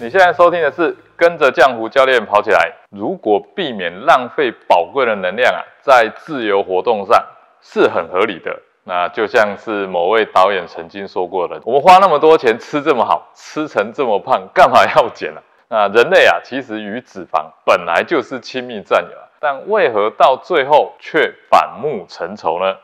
你现在收听的是跟着浆糊教练跑起来。如果避免浪费宝贵的能量啊，在自由活动上是很合理的。那就像是某位导演曾经说过的：“我们花那么多钱吃这么好，吃成这么胖，干嘛要减呢？”那人类啊，其实与脂肪本来就是亲密战友啊，但为何到最后却反目成仇呢？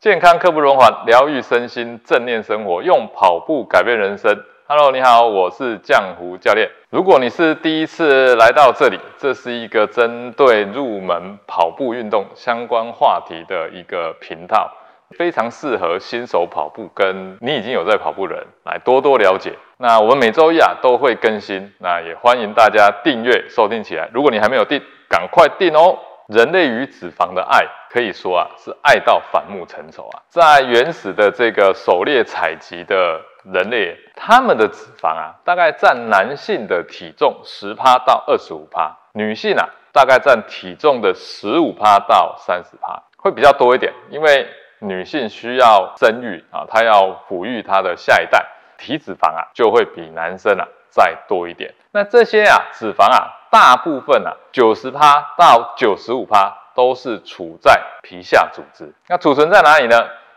健康刻不容缓，疗愈身心，正念生活，用跑步改变人生。Hello，你好，我是浆糊教练。如果你是第一次来到这里，这是一个针对入门跑步运动相关话题的一个频道，非常适合新手跑步跟你已经有在跑步的人来多多了解。那我们每周一啊都会更新，那也欢迎大家订阅收听起来。如果你还没有订，赶快订哦。人类与脂肪的爱，可以说啊是爱到反目成仇啊。在原始的这个狩猎采集的人类，他们的脂肪啊，大概占男性的体重十趴到二十五趴，女性啊大概占体重的十五趴到三十趴，会比较多一点，因为女性需要生育啊，她要抚育她的下一代，体脂肪啊就会比男生啊再多一点。那这些啊脂肪啊。大部分啊，九十趴到九十五趴都是处在皮下组织。那储存在哪里呢？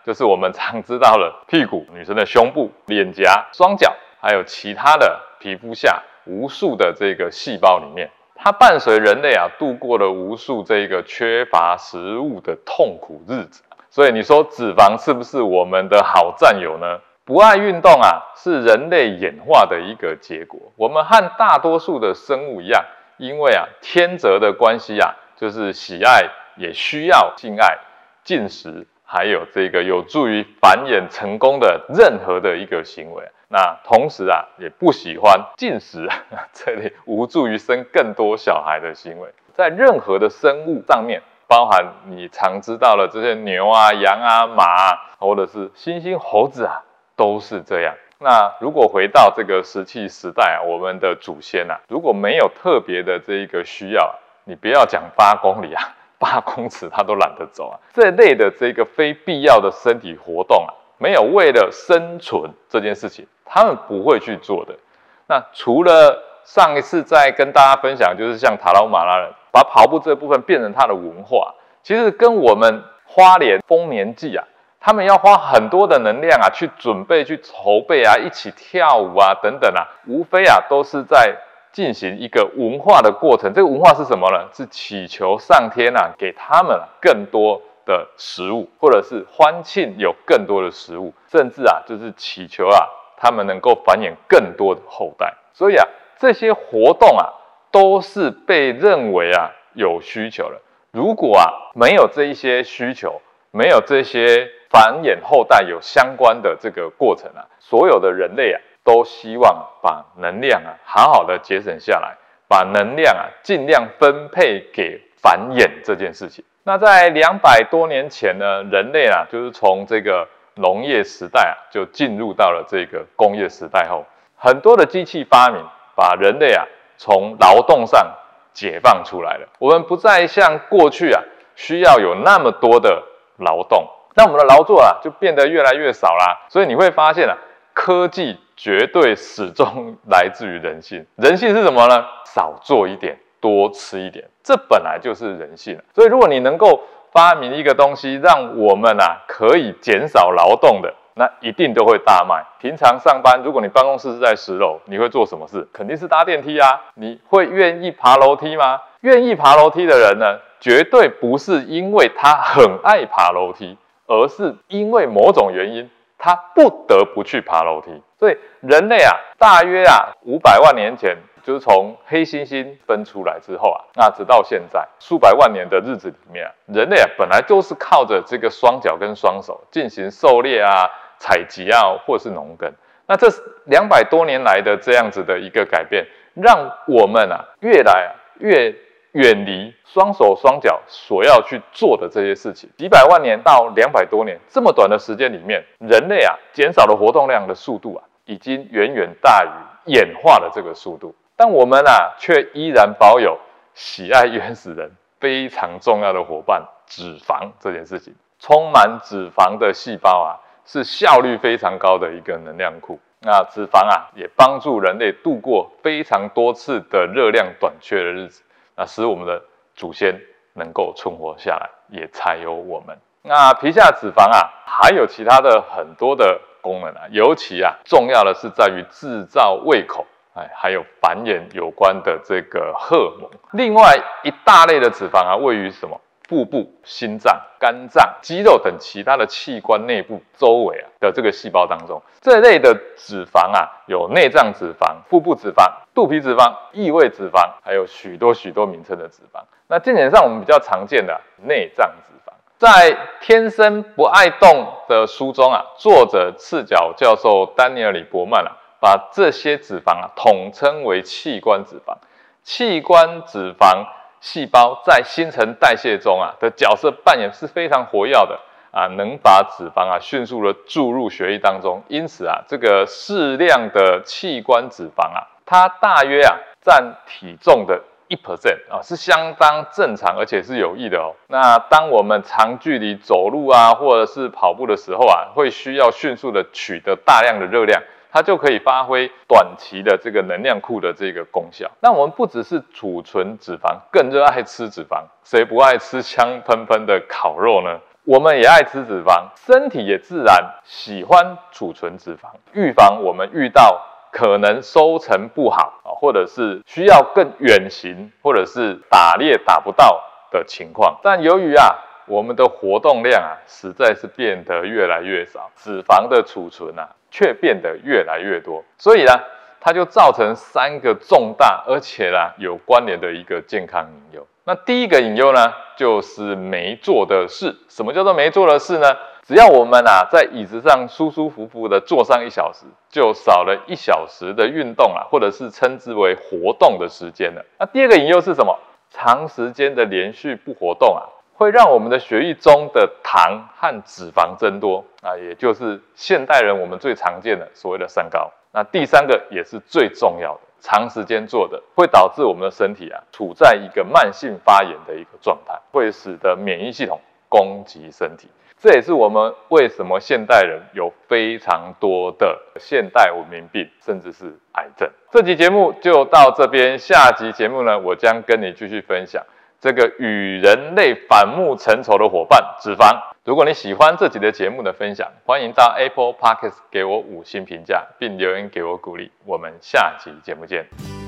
就是我们常知道的屁股、女生的胸部、脸颊、双脚，还有其他的皮肤下无数的这个细胞里面。它伴随人类啊度过了无数这个缺乏食物的痛苦日子。所以你说脂肪是不是我们的好战友呢？不爱运动啊，是人类演化的一个结果。我们和大多数的生物一样。因为啊，天择的关系啊，就是喜爱也需要性爱、进食，还有这个有助于繁衍成功的任何的一个行为。那同时啊，也不喜欢进食这类无助于生更多小孩的行为。在任何的生物上面，包含你常知道的这些牛啊、羊啊、马啊，或者是猩猩、猴子啊，都是这样。那如果回到这个石器时代啊，我们的祖先呐，如果没有特别的这一个需要，你不要讲八公里啊，八公尺他都懒得走啊。这类的这个非必要的身体活动啊，没有为了生存这件事情，他们不会去做的。那除了上一次在跟大家分享，就是像塔拉马拉人把跑步这部分变成他的文化，其实跟我们花莲丰年祭啊。他们要花很多的能量啊，去准备、去筹备啊，一起跳舞啊，等等啊，无非啊，都是在进行一个文化的过程。这个文化是什么呢？是祈求上天啊，给他们更多的食物，或者是欢庆有更多的食物，甚至啊，就是祈求啊，他们能够繁衍更多的后代。所以啊，这些活动啊，都是被认为啊有需求的。如果啊没有这一些需求，没有这些。繁衍后代有相关的这个过程啊，所有的人类啊都希望把能量啊好好的节省下来，把能量啊尽量分配给繁衍这件事情。那在两百多年前呢，人类啊就是从这个农业时代啊就进入到了这个工业时代后，很多的机器发明把人类啊从劳动上解放出来了。我们不再像过去啊需要有那么多的劳动。那我们的劳作啊，就变得越来越少啦。所以你会发现啊，科技绝对始终来自于人性。人性是什么呢？少做一点，多吃一点，这本来就是人性。所以如果你能够发明一个东西，让我们啊可以减少劳动的，那一定都会大卖。平常上班，如果你办公室是在十楼，你会做什么事？肯定是搭电梯啊。你会愿意爬楼梯吗？愿意爬楼梯的人呢，绝对不是因为他很爱爬楼梯。而是因为某种原因，他不得不去爬楼梯。所以人类啊，大约啊五百万年前，就是从黑猩猩分出来之后啊，那直到现在数百万年的日子里面啊，人类啊本来都是靠着这个双脚跟双手进行狩猎啊、采集啊，或是农耕。那这两百多年来的这样子的一个改变，让我们啊越来越。远离双手双脚所要去做的这些事情，几百万年到两百多年这么短的时间里面，人类啊减少了活动量的速度啊，已经远远大于演化的这个速度。但我们啊却依然保有喜爱原始人非常重要的伙伴——脂肪这件事情。充满脂肪的细胞啊，是效率非常高的一个能量库。那脂肪啊，也帮助人类度过非常多次的热量短缺的日子，啊使我们的祖先能够存活下来，也才有我们。那皮下脂肪啊，还有其他的很多的功能啊，尤其啊，重要的是在于制造胃口。哎，还有繁衍有关的这个荷尔蒙。另外一大类的脂肪啊，位于什么？腹部、心脏、肝脏、肌肉等其他的器官内部周围啊的这个细胞当中。这类的脂肪啊，有内脏脂肪、腹部脂肪、肚皮脂肪、异位脂肪，还有许多许多名称的脂肪。那健检上我们比较常见的内脏脂肪，在《天生不爱动》的书中啊，作者赤脚教授丹尼尔里伯曼啊。把这些脂肪啊统称为器官脂肪。器官脂肪细胞在新陈代谢中啊的角色扮演是非常活跃的啊，能把脂肪啊迅速的注入血液当中。因此啊，这个适量的器官脂肪啊，它大约啊占体重的一 percent 啊，是相当正常而且是有益的哦。那当我们长距离走路啊或者是跑步的时候啊，会需要迅速的取得大量的热量。它就可以发挥短期的这个能量库的这个功效。那我们不只是储存脂肪，更热爱吃脂肪。谁不爱吃香喷喷的烤肉呢？我们也爱吃脂肪，身体也自然喜欢储存脂肪，预防我们遇到可能收成不好啊，或者是需要更远行，或者是打猎打不到的情况。但由于啊，我们的活动量啊，实在是变得越来越少，脂肪的储存啊。却变得越来越多，所以呢，它就造成三个重大而且呢有关联的一个健康隐忧。那第一个隐忧呢，就是没做的事。什么叫做没做的事呢？只要我们啊在椅子上舒舒服服的坐上一小时，就少了一小时的运动啊，或者是称之为活动的时间了。那第二个隐忧是什么？长时间的连续不活动啊。会让我们的血液中的糖和脂肪增多啊，也就是现代人我们最常见的所谓的三高。那第三个也是最重要的，长时间做的会导致我们的身体啊处在一个慢性发炎的一个状态，会使得免疫系统攻击身体。这也是我们为什么现代人有非常多的现代文明病，甚至是癌症。这集节目就到这边，下集节目呢，我将跟你继续分享。这个与人类反目成仇的伙伴——脂肪。如果你喜欢这集的节目的分享，欢迎到 Apple Podcast 给我五星评价，并留言给我鼓励。我们下期节目见。